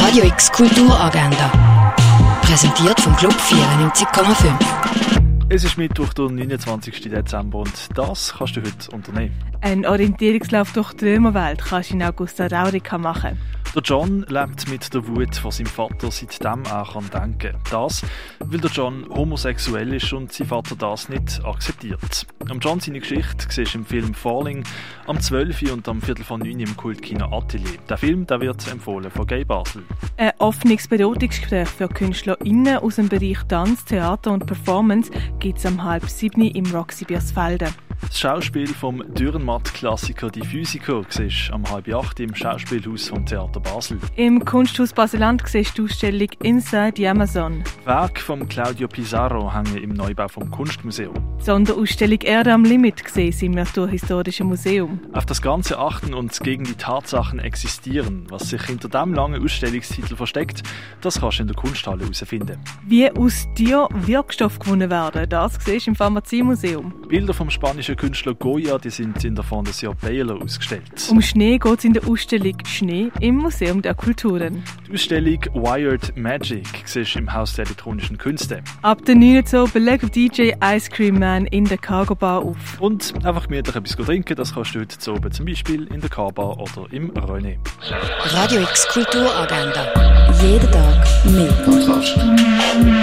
Radio X Kulturagenda. Präsentiert vom Club 94,5. Es ist Mittwoch, der 29. Dezember und das kannst du heute unternehmen. Ein Orientierungslauf durch die Römerwelt kannst du in Augusta Raurica machen. Der John lebt mit der Wut von seinem Vater, seitdem er kann denken Das, weil der John homosexuell ist und sein Vater das nicht akzeptiert. Am John seine Geschichte siehst du im Film Falling am 12. und am Viertel von 9 im Kultkino Atelier. Der Film der wird empfohlen von Gay Basel. Ein offenes Beratungsgespräch für KünstlerInnen aus dem Bereich Tanz, Theater und Performance gibt es am halb sieben im Roxy Biersfelden. Das Schauspiel vom Dürrenmatt-Klassiker Die Physiker siehst am halb acht im Schauspielhaus vom Theater Basel. Im Kunsthaus Baseland siehst du die Ausstellung Inside the Amazon. Werk von Claudio Pizarro hängen im Neubau vom Kunstmuseum. Die Sonderausstellung Erde am Limit gesehen im Naturhistorischen Museum. Auf das Ganze achten und gegen die Tatsachen existieren. Was sich hinter dem langen Ausstellungstitel versteckt, das kannst du in der Kunsthalle herausfinden. Wie aus dir Wirkstoff gewonnen werden, das siehst du im Pharmaziemuseum. Bilder vom spanischen Künstler Goya, die sind in der Fondation Baylor ausgestellt. Um Schnee geht es in der Ausstellung Schnee im Museum der Kulturen. Die Ausstellung Wired Magic siehst im Haus der elektronischen Künste. Ab der 9 Uhr belegt DJ Ice Cream Man in der Cargo Bar auf. Und einfach gemütlich etwas trinken, das kannst du heute oben zum Beispiel in der Car-Bar oder im René. Radio X Kulturagenda. Jeden Tag mehr.